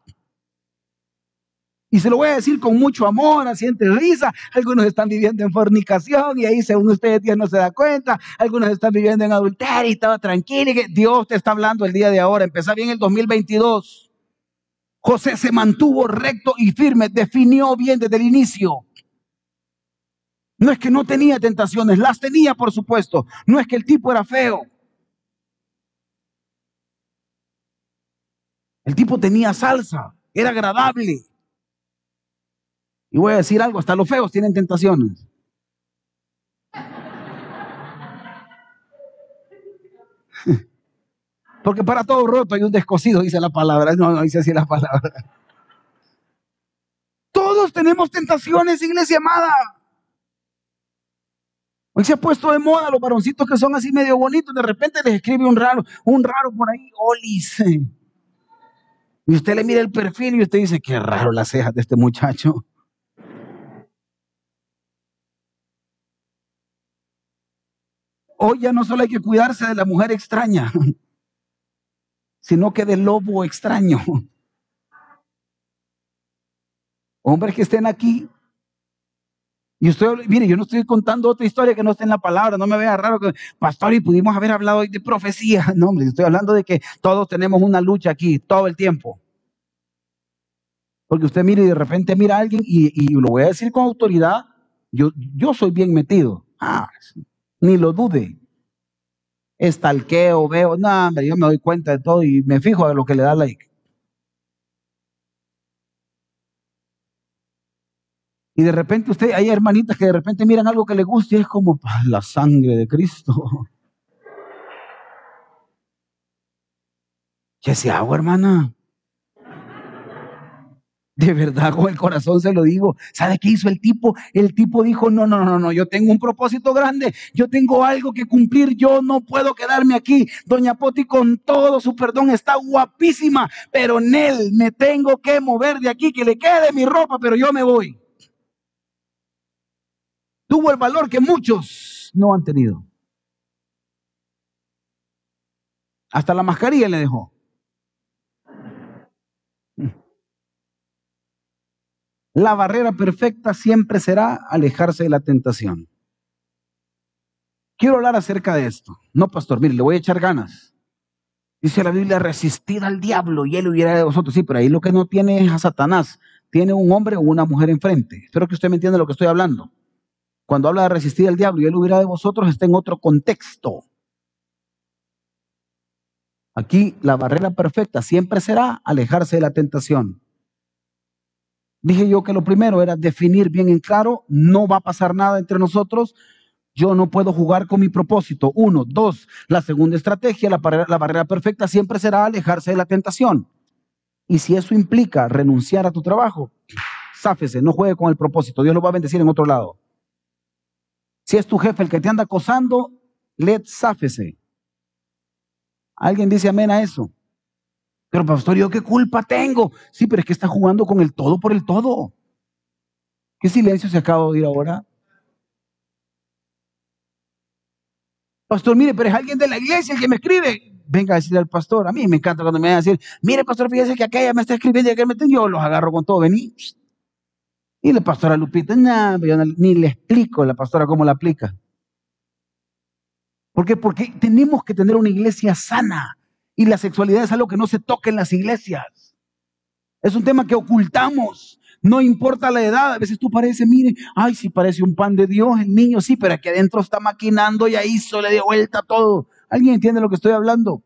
Y se lo voy a decir con mucho amor, así entre risa. Algunos están viviendo en fornicación y ahí según ustedes Dios no se da cuenta. Algunos están viviendo en adulterio y estaba tranquilo. Y que Dios te está hablando el día de ahora. Empezó bien el 2022. José se mantuvo recto y firme, definió bien desde el inicio. No es que no tenía tentaciones, las tenía por supuesto. No es que el tipo era feo. El tipo tenía salsa, era agradable. Y voy a decir algo, hasta los feos tienen tentaciones. Porque para todo roto hay un descosido, dice la palabra. No, no dice así la palabra. Todos tenemos tentaciones, iglesia amada. Hoy se ha puesto de moda los varoncitos que son así medio bonitos, de repente les escribe un raro, un raro por ahí, Olis. Y usted le mira el perfil y usted dice, qué raro las cejas de este muchacho. Hoy ya no solo hay que cuidarse de la mujer extraña, sino que del lobo extraño. Hombres que estén aquí. Y usted, mire, yo no estoy contando otra historia que no esté en la palabra, no me vea raro pastor, y pudimos haber hablado hoy de profecía. No, hombre, estoy hablando de que todos tenemos una lucha aquí, todo el tiempo. Porque usted mire y de repente mira a alguien y, lo voy a decir con autoridad, yo, yo soy bien metido. Ah, ni lo dude. Estalqueo, veo, no, yo me doy cuenta de todo y me fijo de lo que le da like. Y de repente usted, hay hermanitas que de repente miran algo que le gusta y es como la sangre de Cristo. ¿Qué se hago, hermana? De verdad, con el corazón se lo digo. ¿Sabe qué hizo el tipo? El tipo dijo, no, no, no, no, yo tengo un propósito grande, yo tengo algo que cumplir, yo no puedo quedarme aquí. Doña Poti con todo su perdón está guapísima, pero en él me tengo que mover de aquí, que le quede mi ropa, pero yo me voy. Tuvo el valor que muchos no han tenido. Hasta la mascarilla le dejó. La barrera perfecta siempre será alejarse de la tentación. Quiero hablar acerca de esto. No, pastor, mire, le voy a echar ganas. Dice la Biblia, resistir al diablo y él hubiera de vosotros. Sí, pero ahí lo que no tiene es a Satanás. Tiene un hombre o una mujer enfrente. Espero que usted me entienda lo que estoy hablando. Cuando habla de resistir al diablo y él hubiera de vosotros, está en otro contexto. Aquí la barrera perfecta siempre será alejarse de la tentación. Dije yo que lo primero era definir bien en claro, no va a pasar nada entre nosotros, yo no puedo jugar con mi propósito. Uno, dos, la segunda estrategia, la barrera, perfecta siempre será alejarse de la tentación. Y si eso implica renunciar a tu trabajo, sáfese, no juegue con el propósito, Dios lo va a bendecir en otro lado. Si es tu jefe el que te anda acosando, let sáfese. ¿Alguien dice amén a eso? Pero pastor, ¿yo qué culpa tengo? Sí, pero es que está jugando con el todo por el todo. ¿Qué silencio se acaba de oír ahora? Pastor, mire, pero es alguien de la iglesia el que me escribe. Venga a decirle al pastor. A mí me encanta cuando me van a decir, mire, pastor, fíjese que aquella me está escribiendo y que me yo los agarro con todo. Vení. Y la pastora Lupita, nada, ni le explico a la pastora cómo la aplica. ¿Por qué? Porque tenemos que tener una iglesia sana. Y la sexualidad es algo que no se toca en las iglesias. Es un tema que ocultamos. No importa la edad, a veces tú pareces, mire, ay, sí parece un pan de Dios el niño, sí, pero aquí adentro está maquinando, ya hizo, le dio vuelta todo. ¿Alguien entiende lo que estoy hablando?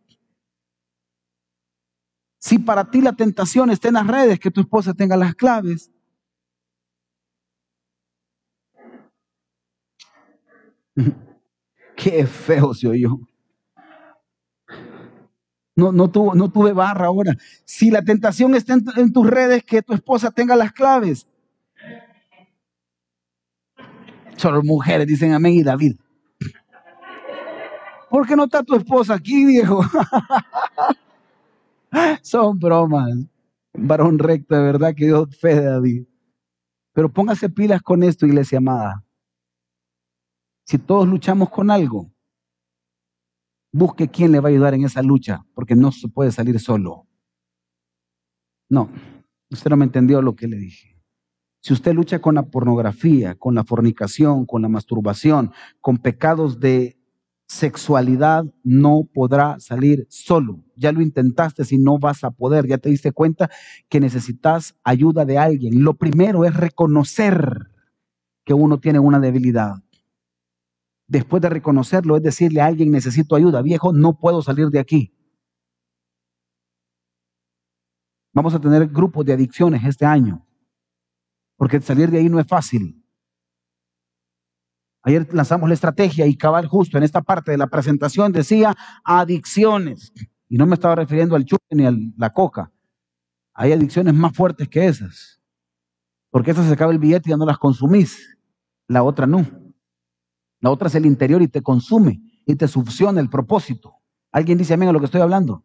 Si para ti la tentación está en las redes, que tu esposa tenga las claves. Qué feo se oyó. No, no, no tuve barra ahora. Si la tentación está en, tus redes, que tu esposa tenga las claves. Solo mujeres dicen amén y David. ¿Por qué no está tu esposa aquí, viejo? Son bromas. Varón recto, de verdad que Dios fe de David. Pero póngase pilas con esto, iglesia amada. Si todos luchamos con algo, Busque quién le va a ayudar en esa lucha, porque no se puede salir solo. No, usted no me entendió lo que le dije. Si usted lucha con la pornografía, con la fornicación, con la masturbación, con pecados de sexualidad, no podrá salir solo. Ya lo intentaste si no vas a poder. Ya te diste cuenta que necesitas ayuda de alguien. Lo primero es reconocer que uno tiene una debilidad después de reconocerlo, es decirle a alguien, necesito ayuda, viejo, no puedo salir de aquí. Vamos a tener grupos de adicciones este año, porque salir de ahí no es fácil. Ayer lanzamos la estrategia y cabal justo en esta parte de la presentación decía adicciones. Y no me estaba refiriendo al chupe ni a la coca. Hay adicciones más fuertes que esas. Porque esas se acaba el billete y ya no las consumís. La otra no. La otra es el interior y te consume y te succiona el propósito. ¿Alguien dice amén a lo que estoy hablando?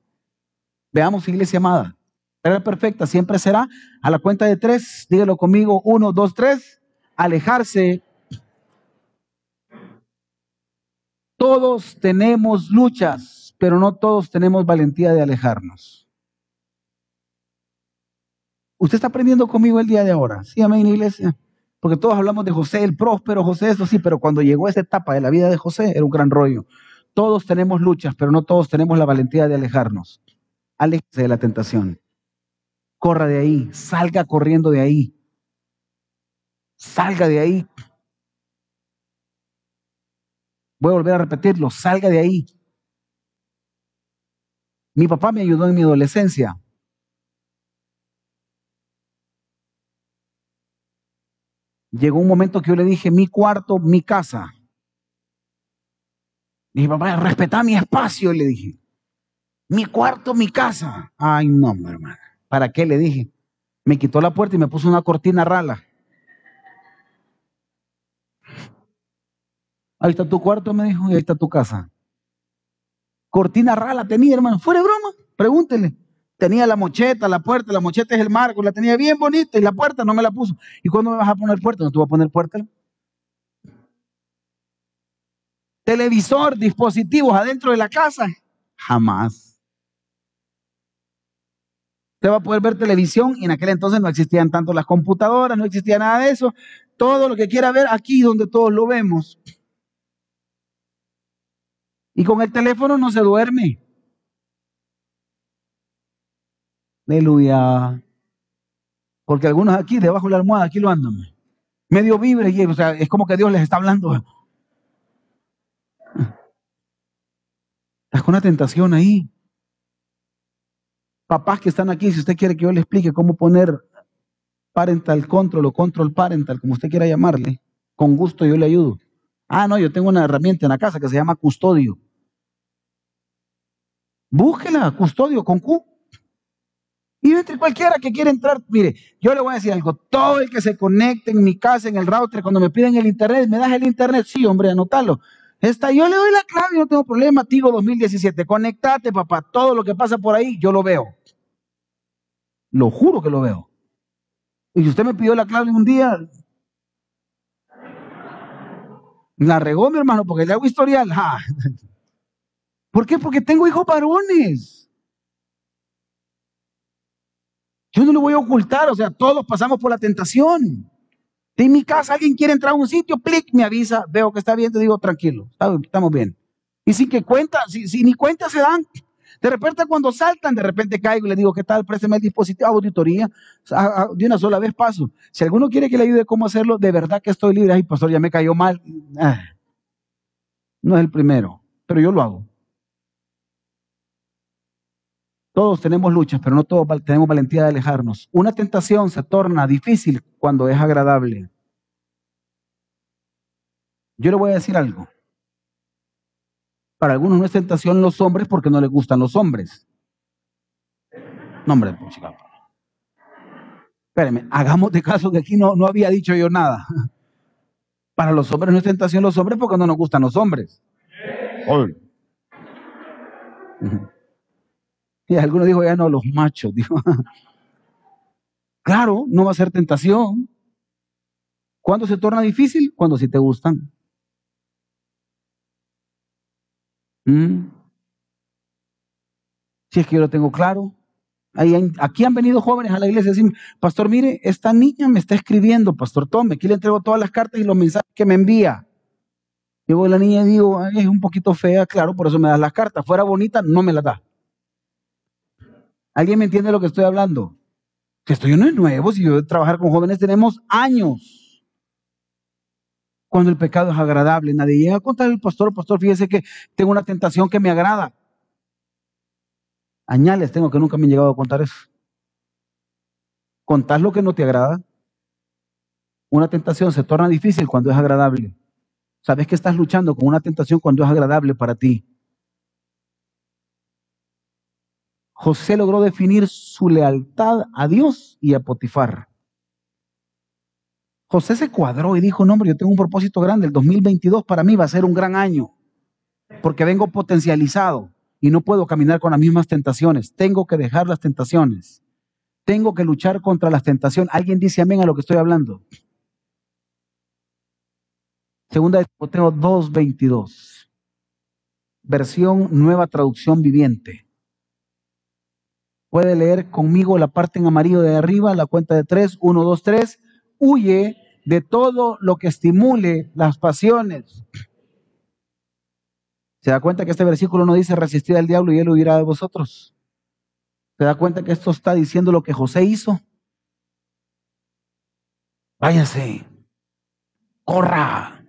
Veamos, iglesia amada. La perfecta siempre será a la cuenta de tres. Dígalo conmigo. Uno, dos, tres. Alejarse. Todos tenemos luchas, pero no todos tenemos valentía de alejarnos. ¿Usted está aprendiendo conmigo el día de ahora? Sí, amén, iglesia. Porque todos hablamos de José, el próspero José, eso sí, pero cuando llegó esa etapa de la vida de José era un gran rollo. Todos tenemos luchas, pero no todos tenemos la valentía de alejarnos. Aléjese de la tentación. Corra de ahí, salga corriendo de ahí. Salga de ahí. Voy a volver a repetirlo, salga de ahí. Mi papá me ayudó en mi adolescencia. Llegó un momento que yo le dije, mi cuarto, mi casa. Dije, papá, respeta mi espacio, le dije. Mi cuarto, mi casa. Ay, no, mi hermano. ¿Para qué? Le dije. Me quitó la puerta y me puso una cortina rala. Ahí está tu cuarto, me dijo, y ahí está tu casa. Cortina rala tenía, hermano. Fuera broma, pregúntele. Tenía la mocheta, la puerta, la mocheta es el marco, la tenía bien bonita y la puerta no me la puso. ¿Y cuándo me vas a poner puerta? ¿No te voy a poner puerta? Televisor, dispositivos adentro de la casa. Jamás. Usted va a poder ver televisión y en aquel entonces no existían tanto las computadoras, no existía nada de eso. Todo lo que quiera ver aquí donde todos lo vemos. Y con el teléfono no se duerme. Aleluya. Porque algunos aquí, debajo de la almohada, aquí lo andan. Medio vibre, o sea, es como que Dios les está hablando. Estás con una tentación ahí. Papás que están aquí, si usted quiere que yo le explique cómo poner parental control o control parental, como usted quiera llamarle, con gusto yo le ayudo. Ah, no, yo tengo una herramienta en la casa que se llama custodio. Búsquela, custodio con Q. Y entre cualquiera que quiera entrar, mire, yo le voy a decir algo, todo el que se conecte en mi casa, en el router, cuando me piden el internet, ¿me das el internet? Sí, hombre, anótalo. Está, yo le doy la clave, no tengo problema, Tigo 2017. Conectate, papá. Todo lo que pasa por ahí, yo lo veo. Lo juro que lo veo. Y si usted me pidió la clave un día, la regó mi hermano porque le hago historial. ¿Por qué? Porque tengo hijos varones. Yo no lo voy a ocultar, o sea, todos pasamos por la tentación. en mi casa alguien quiere entrar a un sitio, clic, me avisa, veo que está bien, te digo, tranquilo, estamos bien. Y sin que cuenta, si, ni cuenta se dan, de repente cuando saltan, de repente caigo y le digo, ¿qué tal? Préstame el dispositivo, auditoría, de una sola vez paso. Si alguno quiere que le ayude cómo hacerlo, de verdad que estoy libre. Ay, pastor, ya me cayó mal. Ah, no es el primero, pero yo lo hago. Todos tenemos luchas, pero no todos tenemos valentía de alejarnos. Una tentación se torna difícil cuando es agradable. Yo le voy a decir algo. Para algunos no es tentación los hombres porque no les gustan los hombres. No, hombre, pues, Espérenme, hagamos de caso que aquí no, no había dicho yo nada. Para los hombres no es tentación los hombres porque no nos gustan los hombres. Y algunos dijo, ya no, los machos. Dijo. claro, no va a ser tentación. ¿Cuándo se torna difícil? Cuando sí te gustan. ¿Mm? Si es que yo lo tengo claro. aquí han venido jóvenes a la iglesia y decir, pastor, mire, esta niña me está escribiendo, pastor, tome, aquí le entrego todas las cartas y los mensajes que me envía. Yo la niña y digo, es un poquito fea, claro, por eso me das las cartas. Fuera bonita, no me las da. ¿Alguien me entiende lo que estoy hablando? Que esto yo no es nuevo, si yo trabajar con jóvenes tenemos años. Cuando el pecado es agradable, nadie llega a contar al pastor, pastor, fíjese que tengo una tentación que me agrada. Añales tengo que nunca me han llegado a contar eso. ¿Contás lo que no te agrada? Una tentación se torna difícil cuando es agradable. Sabes que estás luchando con una tentación cuando es agradable para ti. José logró definir su lealtad a Dios y a Potifar. José se cuadró y dijo, no, hombre, yo tengo un propósito grande, el 2022 para mí va a ser un gran año, porque vengo potencializado y no puedo caminar con las mismas tentaciones, tengo que dejar las tentaciones, tengo que luchar contra las tentaciones. ¿Alguien dice amén a lo que estoy hablando? Segunda de Timoteo 2.22, versión nueva traducción viviente. Puede leer conmigo la parte en amarillo de arriba, la cuenta de tres, uno, dos, tres. Huye de todo lo que estimule las pasiones. ¿Se da cuenta que este versículo no dice resistir al diablo y él huirá de vosotros? ¿Se da cuenta que esto está diciendo lo que José hizo? Váyase, corra,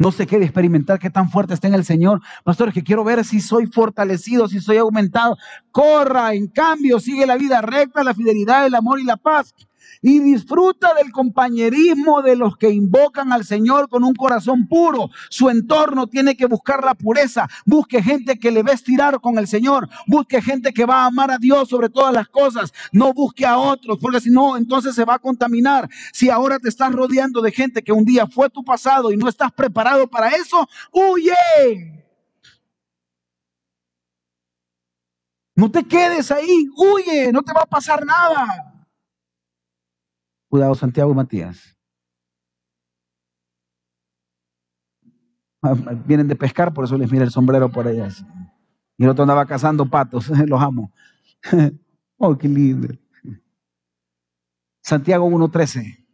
no se quede experimentar qué tan fuerte está en el Señor. Pastor, que quiero ver si soy fortalecido, si soy aumentado. Corra, en cambio, sigue la vida recta, la fidelidad, el amor y la paz y disfruta del compañerismo de los que invocan al Señor con un corazón puro. Su entorno tiene que buscar la pureza. Busque gente que le va a estirar con el Señor. Busque gente que va a amar a Dios sobre todas las cosas. No busque a otros, porque si no, entonces se va a contaminar. Si ahora te estás rodeando de gente que un día fue tu pasado y no estás preparado para eso, huye. No te quedes ahí, huye, no te va a pasar nada. Cuidado, Santiago y Matías. Ah, vienen de pescar, por eso les mira el sombrero por allá. Y el otro andaba cazando patos, los amo. oh, qué lindo. Santiago 1.13.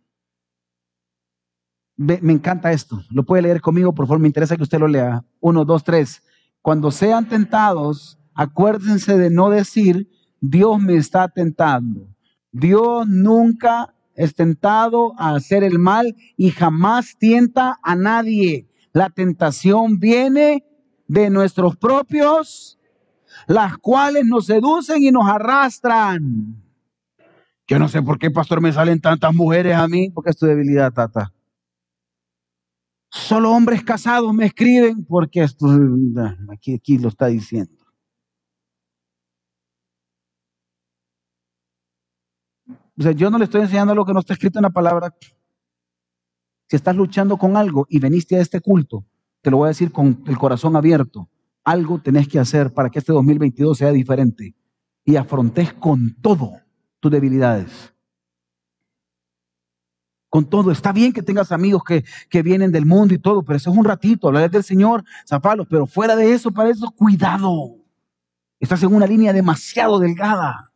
Me encanta esto. Lo puede leer conmigo, por favor, me interesa que usted lo lea. 1, 2, 3. Cuando sean tentados, acuérdense de no decir, Dios me está tentando. Dios nunca es tentado a hacer el mal y jamás tienta a nadie. La tentación viene de nuestros propios, las cuales nos seducen y nos arrastran. Yo no sé por qué, pastor, me salen tantas mujeres a mí, porque es tu debilidad, tata. Solo hombres casados me escriben porque esto, aquí, aquí lo está diciendo. O sea, yo no le estoy enseñando lo que no está escrito en la palabra. Si estás luchando con algo y veniste a este culto, te lo voy a decir con el corazón abierto, algo tenés que hacer para que este 2022 sea diferente y afrontes con todo tus debilidades. Con todo, está bien que tengas amigos que, que vienen del mundo y todo, pero eso es un ratito, hablar del Señor, zapalos, pero fuera de eso, para eso, cuidado. Estás en una línea demasiado delgada.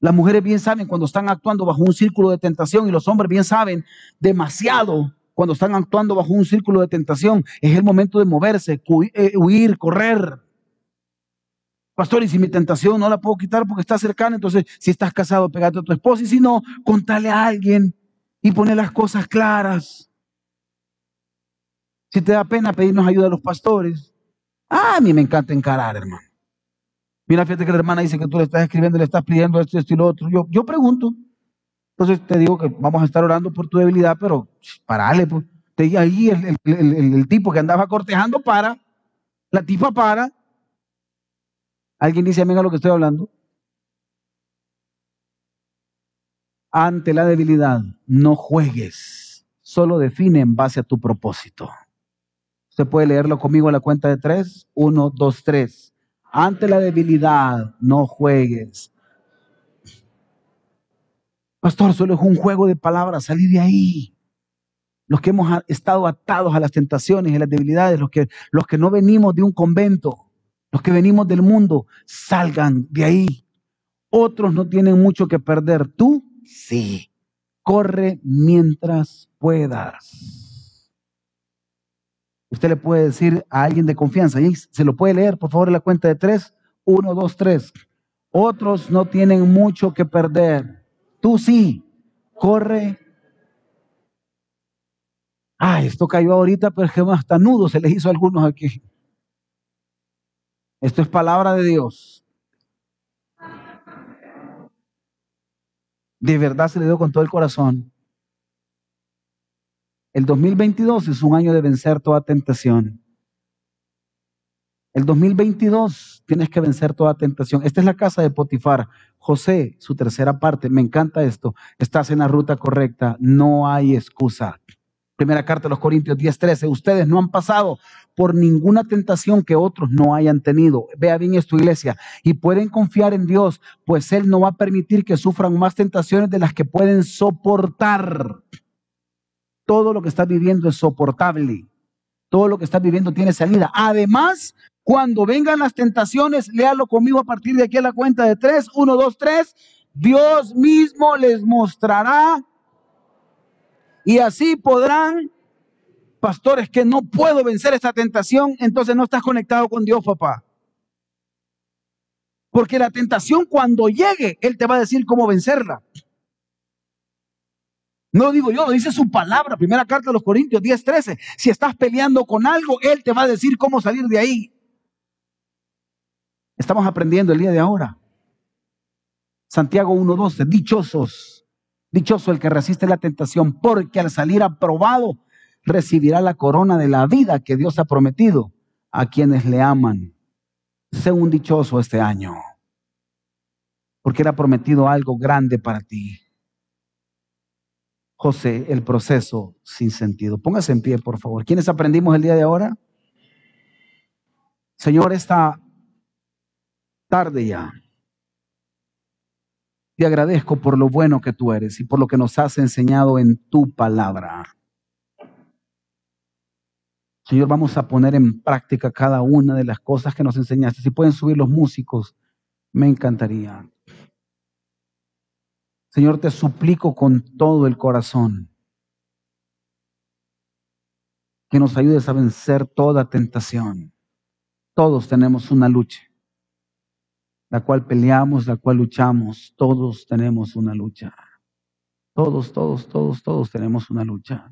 Las mujeres bien saben cuando están actuando bajo un círculo de tentación y los hombres bien saben demasiado cuando están actuando bajo un círculo de tentación. Es el momento de moverse, eh, huir, correr. Pastor, y si mi tentación no la puedo quitar porque está cercana, entonces si estás casado, pegate a tu esposa y si no, contale a alguien y pone las cosas claras. Si te da pena pedirnos ayuda a los pastores, ah, a mí me encanta encarar, hermano. Mira, fíjate que la hermana dice que tú le estás escribiendo, le estás pidiendo esto, esto y lo otro. Yo, yo pregunto. Entonces te digo que vamos a estar orando por tu debilidad, pero parale. Pues. Ahí el, el, el, tipo que andaba cortejando para, la tipa para. ¿Alguien dice amén lo que estoy hablando? Ante la debilidad, no juegues. Solo define en base a tu propósito. Usted puede leerlo conmigo a la cuenta de tres. Uno, dos, tres. Ante la debilidad, no juegues. Pastor, solo es un juego de palabras, salí de ahí. Los que hemos estado atados a las tentaciones y las debilidades, los que, los que no venimos de un convento, los que venimos del mundo, salgan de ahí. Otros no tienen mucho que perder. Tú sí. Corre mientras puedas. Usted le puede decir a alguien de confianza, y se lo puede leer, por favor, en la cuenta de tres. Uno, dos, tres. Otros no tienen mucho que perder. Tú sí. Corre. Ay, esto cayó ahorita, pero es que hasta nudo se les hizo a algunos aquí. Esto es palabra de Dios. De verdad se le dio con todo el corazón. El 2022 es un año de vencer toda tentación. El 2022 tienes que vencer toda tentación. Esta es la casa de Potifar. José, su tercera parte, me encanta esto. Estás en la ruta correcta, no hay excusa. Primera carta de los Corintios 10:13. Ustedes no han pasado por ninguna tentación que otros no hayan tenido. Vea bien esto, iglesia. Y pueden confiar en Dios, pues Él no va a permitir que sufran más tentaciones de las que pueden soportar todo lo que estás viviendo es soportable. Todo lo que estás viviendo tiene salida. Además, cuando vengan las tentaciones, léalo conmigo a partir de aquí a la cuenta de tres. Uno, dos, tres. Dios mismo les mostrará. Y así podrán, pastores, que no puedo vencer esta tentación, entonces no estás conectado con Dios, papá. Porque la tentación cuando llegue, Él te va a decir cómo vencerla. No digo yo, lo dice su palabra, primera carta de los Corintios 10, 13. Si estás peleando con algo, Él te va a decir cómo salir de ahí. Estamos aprendiendo el día de ahora. Santiago 1.12, dichosos, dichoso el que resiste la tentación, porque al salir aprobado recibirá la corona de la vida que Dios ha prometido a quienes le aman. Sé un dichoso este año, porque era prometido algo grande para ti. José, el proceso sin sentido. Póngase en pie, por favor. ¿Quiénes aprendimos el día de ahora? Señor, esta tarde ya, te agradezco por lo bueno que tú eres y por lo que nos has enseñado en tu palabra. Señor, vamos a poner en práctica cada una de las cosas que nos enseñaste. Si pueden subir los músicos, me encantaría. Señor, te suplico con todo el corazón que nos ayudes a vencer toda tentación. Todos tenemos una lucha, la cual peleamos, la cual luchamos. Todos tenemos una lucha. Todos, todos, todos, todos tenemos una lucha.